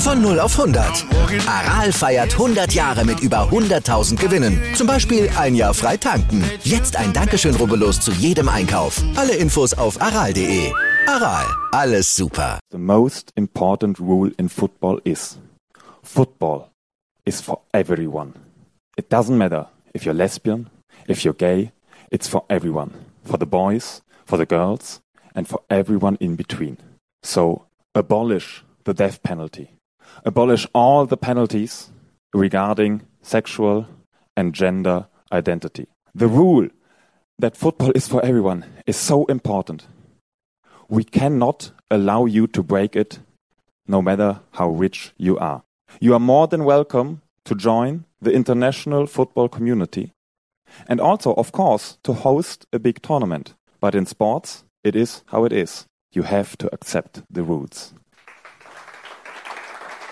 Von 0 auf 100. Aral feiert 100 Jahre mit über 100.000 Gewinnen. Zum Beispiel ein Jahr frei tanken. Jetzt ein Dankeschön, rubbellos zu jedem Einkauf. Alle Infos auf aral.de. Aral, alles super. The most important rule in football is football is for everyone. It doesn't matter if you're lesbian, if you're gay, it's for everyone. For the boys, for the girls, and for everyone in between. So abolish the death penalty. Abolish all the penalties regarding sexual and gender identity. The rule that football is for everyone is so important. We cannot allow you to break it no matter how rich you are. You are more than welcome to join the international football community and also, of course, to host a big tournament. But in sports, it is how it is. You have to accept the rules.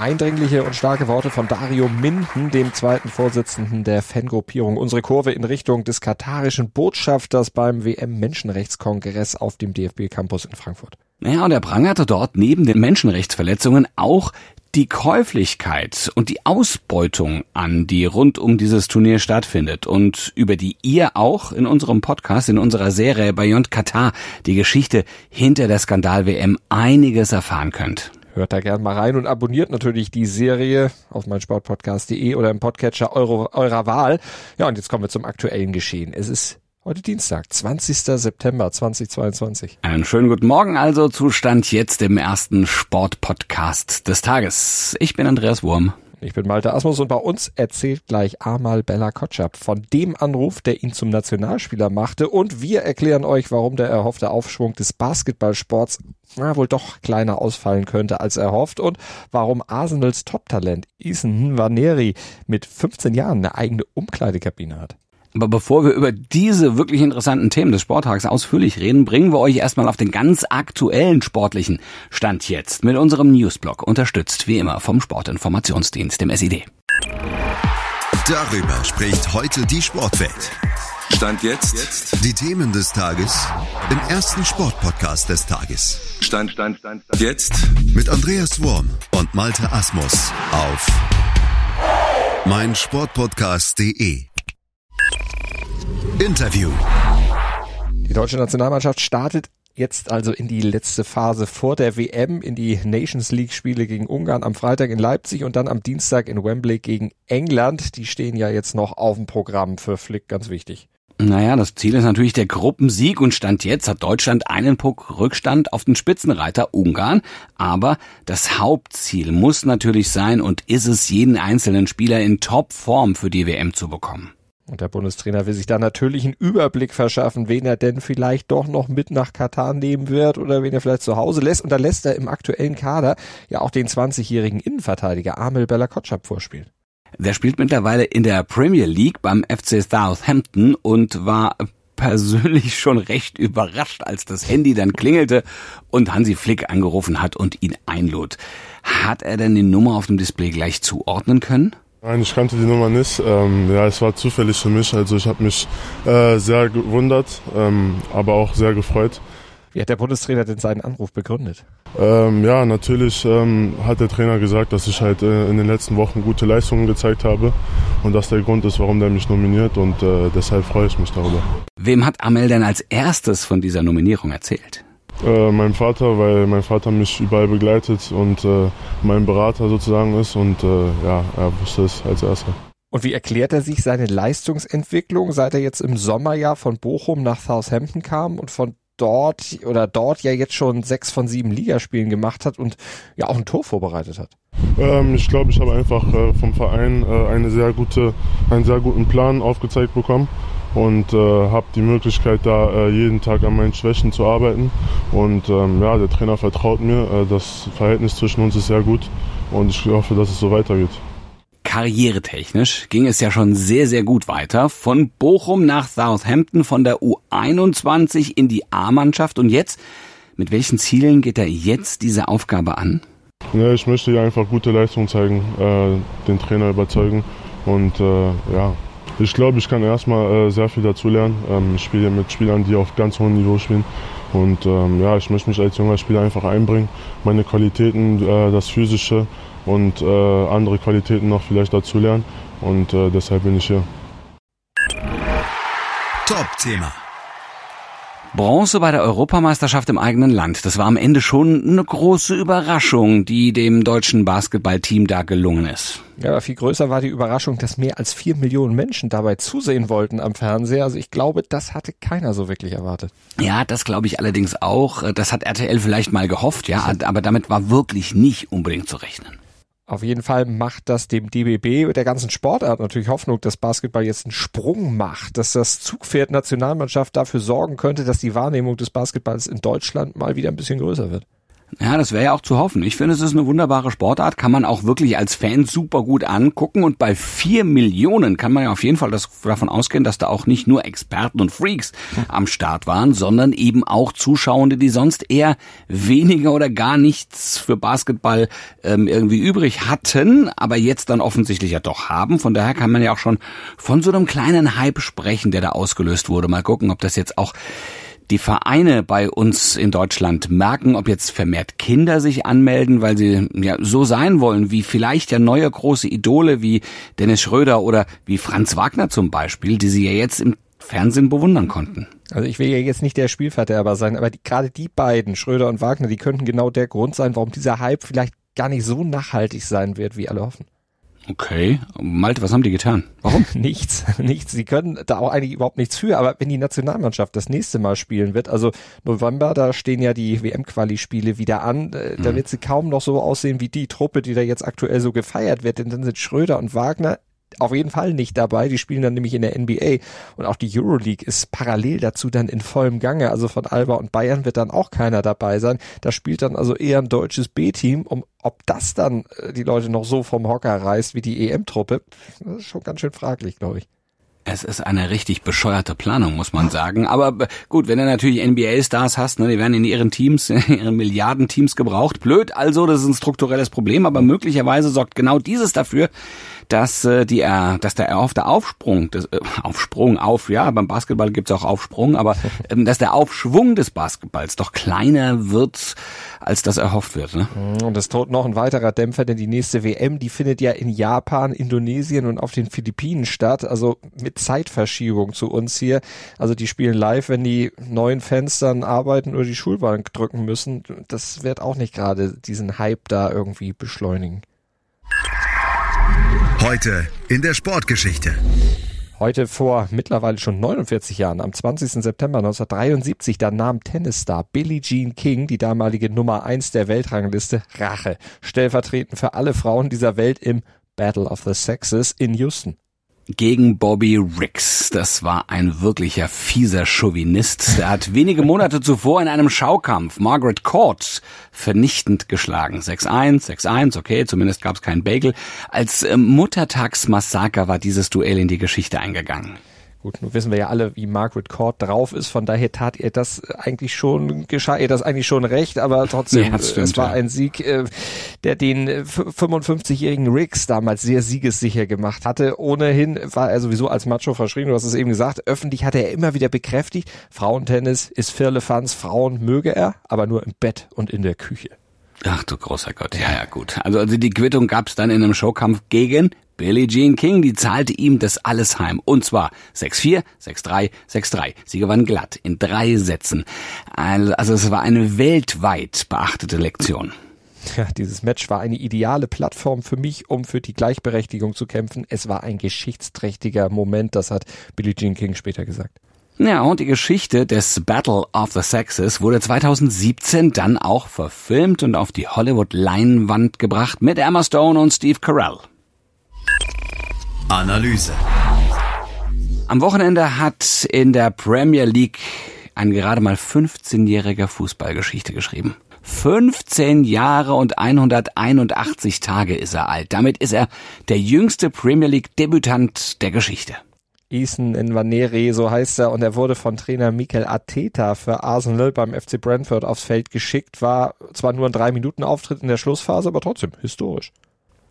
Eindringliche und starke Worte von Dario Minden, dem zweiten Vorsitzenden der Fangruppierung Unsere Kurve in Richtung des katarischen Botschafters beim WM-Menschenrechtskongress auf dem DFB-Campus in Frankfurt. Naja, und er prangerte dort neben den Menschenrechtsverletzungen auch die Käuflichkeit und die Ausbeutung an, die rund um dieses Turnier stattfindet und über die ihr auch in unserem Podcast, in unserer Serie Beyond Katar, die Geschichte hinter der Skandal-WM einiges erfahren könnt. Hört da gern mal rein und abonniert natürlich die Serie auf meinsportpodcast.de oder im Podcatcher eure, eurer Wahl. Ja, und jetzt kommen wir zum aktuellen Geschehen. Es ist heute Dienstag, 20. September 2022. Einen schönen guten Morgen also zu Stand jetzt im ersten Sportpodcast des Tages. Ich bin Andreas Wurm. Ich bin Malte Asmus und bei uns erzählt gleich Amal Bella Kotschap von dem Anruf, der ihn zum Nationalspieler machte und wir erklären euch, warum der erhoffte Aufschwung des Basketballsports na, wohl doch kleiner ausfallen könnte als erhofft und warum Arsenals Top-Talent Ethan Nwaneri mit 15 Jahren eine eigene Umkleidekabine hat. Aber bevor wir über diese wirklich interessanten Themen des Sporttags ausführlich reden, bringen wir euch erstmal auf den ganz aktuellen sportlichen Stand jetzt mit unserem Newsblog, unterstützt wie immer vom Sportinformationsdienst, dem SID. Darüber spricht heute die Sportwelt. Stand jetzt. Die Themen des Tages im ersten Sportpodcast des Tages. Stand, Stand, Stand, Stand. Jetzt. Mit Andreas Worm und Malte Asmus auf meinsportpodcast.de. Interview. Die deutsche Nationalmannschaft startet jetzt also in die letzte Phase vor der WM, in die Nations League Spiele gegen Ungarn am Freitag in Leipzig und dann am Dienstag in Wembley gegen England. Die stehen ja jetzt noch auf dem Programm für Flick, ganz wichtig. Naja, das Ziel ist natürlich der Gruppensieg und Stand jetzt hat Deutschland einen Puck Rückstand auf den Spitzenreiter Ungarn. Aber das Hauptziel muss natürlich sein und ist es, jeden einzelnen Spieler in Topform für die WM zu bekommen. Und der Bundestrainer will sich da natürlich einen Überblick verschaffen, wen er denn vielleicht doch noch mit nach Katar nehmen wird oder wen er vielleicht zu Hause lässt. Und da lässt er im aktuellen Kader ja auch den 20-jährigen Innenverteidiger Amel Bella Kotschap vorspielen. Der spielt mittlerweile in der Premier League beim FC Southampton und war persönlich schon recht überrascht, als das Handy dann klingelte und Hansi Flick angerufen hat und ihn einlud. Hat er denn die Nummer auf dem Display gleich zuordnen können? Nein, ich kannte die Nummer nicht. Ähm, ja, es war zufällig für mich. Also ich habe mich äh, sehr gewundert, ähm, aber auch sehr gefreut. Wie hat der Bundestrainer denn seinen Anruf begründet? Ähm, ja, natürlich ähm, hat der Trainer gesagt, dass ich halt äh, in den letzten Wochen gute Leistungen gezeigt habe und das der Grund ist, warum der mich nominiert und äh, deshalb freue ich mich darüber. Wem hat Amel denn als erstes von dieser Nominierung erzählt? Äh, mein Vater, weil mein Vater mich überall begleitet und äh, mein Berater sozusagen ist und äh, ja, er wusste es als erster. Und wie erklärt er sich seine Leistungsentwicklung, seit er jetzt im Sommerjahr von Bochum nach Southampton kam und von dort oder dort ja jetzt schon sechs von sieben Ligaspielen gemacht hat und ja auch ein Tor vorbereitet hat? Ähm, ich glaube, ich habe einfach äh, vom Verein äh, eine sehr gute, einen sehr guten Plan aufgezeigt bekommen und äh, habe die Möglichkeit, da äh, jeden Tag an meinen Schwächen zu arbeiten. Und ähm, ja, der Trainer vertraut mir. Äh, das Verhältnis zwischen uns ist sehr gut und ich hoffe, dass es so weitergeht. Karrieretechnisch ging es ja schon sehr, sehr gut weiter. Von Bochum nach Southampton, von der U21 in die A-Mannschaft. Und jetzt, mit welchen Zielen geht er jetzt diese Aufgabe an? Ja, ich möchte einfach gute Leistung zeigen, äh, den Trainer überzeugen. Und äh, ja, ich glaube, ich kann erstmal äh, sehr viel dazulernen. Ähm, ich spiele mit Spielern, die auf ganz hohem Niveau spielen. Und ähm, ja, ich möchte mich als junger Spieler einfach einbringen, meine Qualitäten, äh, das Physische und äh, andere Qualitäten noch vielleicht dazulernen. Und äh, deshalb bin ich hier. Top-Thema. Bronze bei der Europameisterschaft im eigenen Land. Das war am Ende schon eine große Überraschung, die dem deutschen Basketballteam da gelungen ist. Ja, aber viel größer war die Überraschung, dass mehr als vier Millionen Menschen dabei zusehen wollten am Fernseher. Also ich glaube, das hatte keiner so wirklich erwartet. Ja, das glaube ich allerdings auch. Das hat RTL vielleicht mal gehofft, ja, aber damit war wirklich nicht unbedingt zu rechnen. Auf jeden Fall macht das dem DBB der ganzen Sportart natürlich Hoffnung, dass Basketball jetzt einen Sprung macht, dass das Zugpferd Nationalmannschaft dafür sorgen könnte, dass die Wahrnehmung des Basketballs in Deutschland mal wieder ein bisschen größer wird. Ja, das wäre ja auch zu hoffen. Ich finde, es ist eine wunderbare Sportart, kann man auch wirklich als Fan super gut angucken und bei vier Millionen kann man ja auf jeden Fall das, davon ausgehen, dass da auch nicht nur Experten und Freaks am Start waren, sondern eben auch Zuschauende, die sonst eher weniger oder gar nichts für Basketball ähm, irgendwie übrig hatten, aber jetzt dann offensichtlich ja doch haben. Von daher kann man ja auch schon von so einem kleinen Hype sprechen, der da ausgelöst wurde. Mal gucken, ob das jetzt auch die Vereine bei uns in Deutschland merken, ob jetzt vermehrt Kinder sich anmelden, weil sie ja so sein wollen, wie vielleicht ja neue große Idole wie Dennis Schröder oder wie Franz Wagner zum Beispiel, die sie ja jetzt im Fernsehen bewundern konnten. Also ich will ja jetzt nicht der Spielverderber sein, aber die, gerade die beiden, Schröder und Wagner, die könnten genau der Grund sein, warum dieser Hype vielleicht gar nicht so nachhaltig sein wird, wie alle hoffen. Okay. Malte, was haben die getan? Warum? nichts, nichts. Sie können da auch eigentlich überhaupt nichts für. Aber wenn die Nationalmannschaft das nächste Mal spielen wird, also November, da stehen ja die WM-Quali-Spiele wieder an, äh, da mhm. wird sie kaum noch so aussehen wie die Truppe, die da jetzt aktuell so gefeiert wird. Denn dann sind Schröder und Wagner auf jeden Fall nicht dabei. Die spielen dann nämlich in der NBA und auch die Euroleague ist parallel dazu dann in vollem Gange. Also von Alba und Bayern wird dann auch keiner dabei sein. Da spielt dann also eher ein deutsches B-Team. Um, ob das dann äh, die Leute noch so vom Hocker reißt wie die EM-Truppe, das ist schon ganz schön fraglich, glaube ich. Es ist eine richtig bescheuerte Planung, muss man sagen. Aber gut, wenn du natürlich NBA-Stars hast, ne, die werden in ihren Teams, in ihren Milliardenteams gebraucht. Blöd, also, das ist ein strukturelles Problem, aber möglicherweise sorgt genau dieses dafür, dass äh, die äh, dass der erhoffte Aufsprung, des, äh, Aufsprung auf, ja, beim Basketball gibt's auch Aufsprung, aber ähm, dass der Aufschwung des Basketballs doch kleiner wird, als das erhofft wird. Ne? Mhm, und es droht noch ein weiterer Dämpfer, denn die nächste WM, die findet ja in Japan, Indonesien und auf den Philippinen statt, also mit Zeitverschiebung zu uns hier. Also die spielen live, wenn die neuen Fans dann arbeiten oder die Schulbank drücken müssen. Das wird auch nicht gerade diesen Hype da irgendwie beschleunigen. Heute in der Sportgeschichte. Heute vor mittlerweile schon 49 Jahren, am 20. September 1973, da nahm Tennisstar Billie Jean King, die damalige Nummer 1 der Weltrangliste, Rache, stellvertretend für alle Frauen dieser Welt im Battle of the Sexes in Houston gegen Bobby Riggs. Das war ein wirklicher fieser Chauvinist. Der hat wenige Monate zuvor in einem Schaukampf Margaret Court vernichtend geschlagen. 6-1, 6-1, okay, zumindest gab es keinen Bagel. Als äh, Muttertagsmassaker war dieses Duell in die Geschichte eingegangen. Gut, nun wissen wir ja alle, wie Margaret Court drauf ist, von daher tat ihr das eigentlich schon, geschah ihr das eigentlich schon recht, aber trotzdem, ja, stimmt, es war ja. ein Sieg, äh, der den 55-jährigen Riggs damals sehr siegessicher gemacht hatte. Ohnehin war er sowieso als Macho verschrieben, du hast es eben gesagt, öffentlich hatte er immer wieder bekräftigt, Frauentennis ist Firlefanz, Frauen möge er, aber nur im Bett und in der Küche. Ach du großer Gott, ja, ja, gut. Also, also die Quittung gab's dann in einem Showkampf gegen Billie Jean King, die zahlte ihm das alles heim. Und zwar 6-4, 6-3, 6-3. Sie gewann glatt in drei Sätzen. Also es war eine weltweit beachtete Lektion. Ja, dieses Match war eine ideale Plattform für mich, um für die Gleichberechtigung zu kämpfen. Es war ein geschichtsträchtiger Moment, das hat Billie Jean King später gesagt. Ja, und die Geschichte des Battle of the Sexes wurde 2017 dann auch verfilmt und auf die Hollywood-Leinwand gebracht mit Emma Stone und Steve Carell. Analyse. Am Wochenende hat in der Premier League ein gerade mal 15-jähriger Fußballgeschichte geschrieben. 15 Jahre und 181 Tage ist er alt. Damit ist er der jüngste Premier League Debütant der Geschichte. Ethan Nwaneri, so heißt er, und er wurde von Trainer Mikel Arteta für Arsenal beim FC Brentford aufs Feld geschickt, war zwar nur ein drei Minuten Auftritt in der Schlussphase, aber trotzdem historisch.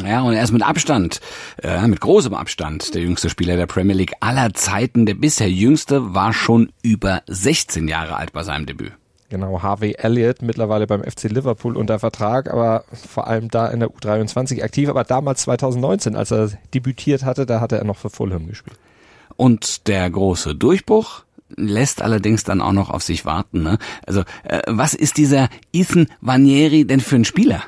Ja, und er ist mit Abstand, äh, mit großem Abstand, der jüngste Spieler der Premier League aller Zeiten. Der bisher jüngste war schon über 16 Jahre alt bei seinem Debüt. Genau, Harvey Elliott, mittlerweile beim FC Liverpool unter Vertrag, aber vor allem da in der U23 aktiv. Aber damals 2019, als er debütiert hatte, da hatte er noch für Fulham gespielt. Und der große Durchbruch lässt allerdings dann auch noch auf sich warten. Ne? Also äh, was ist dieser Ethan Vanieri denn für ein Spieler?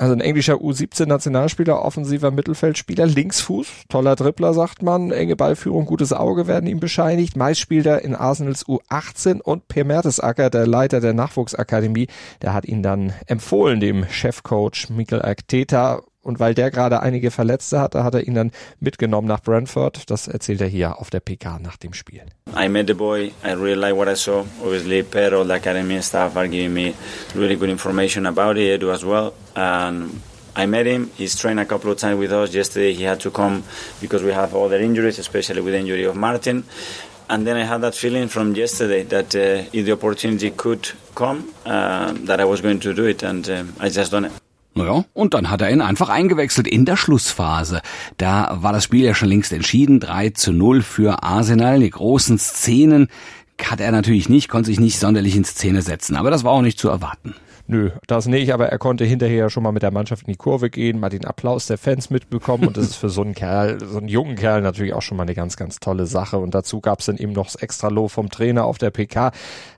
Also ein englischer U17-Nationalspieler, offensiver Mittelfeldspieler, Linksfuß, toller Dribbler, sagt man, enge Ballführung, gutes Auge werden ihm bescheinigt. Meist spielt er in Arsenals U18 und Per Mertesacker, der Leiter der Nachwuchsakademie, der hat ihn dann empfohlen, dem Chefcoach Mikel Arteta. Und weil der gerade einige Verletzte hatte, hat er ihn dann mitgenommen nach Brentford. Das erzählt er hier auf der PK nach dem Spiel. I met the boy. I really like what I saw. Obviously, Pedro, the academy staff are giving me really good information about it. Edu as well. And I met him. He's trained a couple of times with us. Yesterday he had to come because we have other injuries, especially with the injury of Martin. And then I had that feeling from yesterday that uh, if the opportunity could come, uh, that I was going to do it, and um, I just done it. Ja, und dann hat er ihn einfach eingewechselt in der Schlussphase. Da war das Spiel ja schon längst entschieden. 3 zu 0 für Arsenal. Die großen Szenen hat er natürlich nicht, konnte sich nicht sonderlich in Szene setzen. Aber das war auch nicht zu erwarten. Nö, das nicht, aber er konnte hinterher schon mal mit der Mannschaft in die Kurve gehen, mal den Applaus der Fans mitbekommen und das ist für so einen Kerl, so einen jungen Kerl natürlich auch schon mal eine ganz, ganz tolle Sache und dazu gab es dann eben noch das extra Lob vom Trainer auf der PK,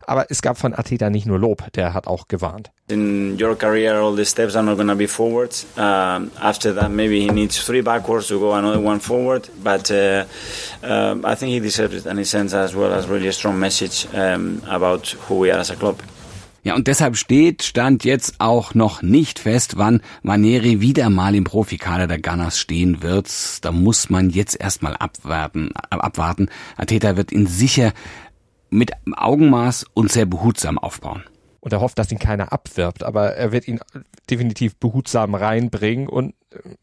aber es gab von Ateta nicht nur Lob, der hat auch gewarnt. In your career, all the steps are not to be forwards. Um, after that, maybe he needs three backwards to go another one forward. But uh, uh, I think he deserves it, and he sends as well as really a strong message um, about who we are as a club. Ja, und deshalb steht, stand jetzt auch noch nicht fest, wann Maneri wieder mal im Profikader der Gunners stehen wird. Da muss man jetzt erstmal abwarten, abwarten. Ateta wird ihn sicher mit Augenmaß und sehr behutsam aufbauen. Und er hofft, dass ihn keiner abwirbt, aber er wird ihn definitiv behutsam reinbringen und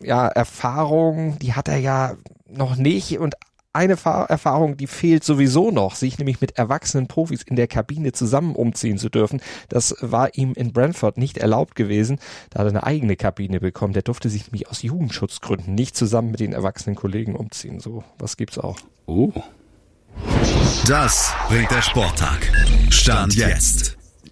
ja, Erfahrung, die hat er ja noch nicht und eine Erfahrung, die fehlt sowieso noch, sich nämlich mit erwachsenen Profis in der Kabine zusammen umziehen zu dürfen. Das war ihm in Brentford nicht erlaubt gewesen. Da hat er eine eigene Kabine bekommen. Der durfte sich nämlich aus Jugendschutzgründen nicht zusammen mit den erwachsenen Kollegen umziehen. So, was gibt's auch. Oh. Das bringt der Sporttag. Stand jetzt.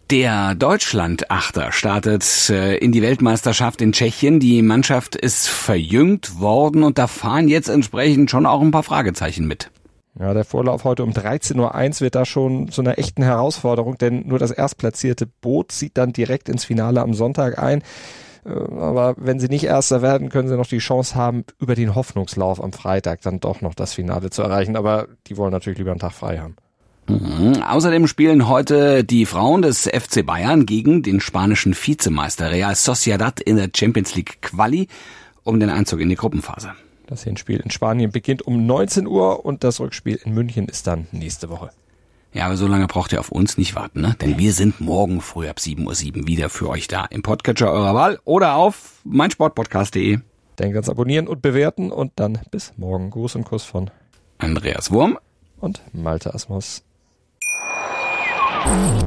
Der Deutschland-Achter startet äh, in die Weltmeisterschaft in Tschechien. Die Mannschaft ist verjüngt worden und da fahren jetzt entsprechend schon auch ein paar Fragezeichen mit. Ja, der Vorlauf heute um 13.01 Uhr wird da schon zu einer echten Herausforderung, denn nur das erstplatzierte Boot zieht dann direkt ins Finale am Sonntag ein. Äh, aber wenn sie nicht Erster werden, können sie noch die Chance haben, über den Hoffnungslauf am Freitag dann doch noch das Finale zu erreichen. Aber die wollen natürlich lieber einen Tag frei haben. Mhm. Außerdem spielen heute die Frauen des FC Bayern gegen den spanischen Vizemeister Real Sociedad in der Champions League Quali um den Einzug in die Gruppenphase. Das Hinspiel in Spanien beginnt um 19 Uhr und das Rückspiel in München ist dann nächste Woche. Ja, aber so lange braucht ihr auf uns nicht warten, ne? Denn wir sind morgen früh ab 7.07 Uhr wieder für euch da im Podcatcher eurer Wahl oder auf meinsportpodcast.de. Denkt ans Abonnieren und Bewerten und dann bis morgen. Gruß und Kuss von Andreas Wurm und Malte Asmus. Bye.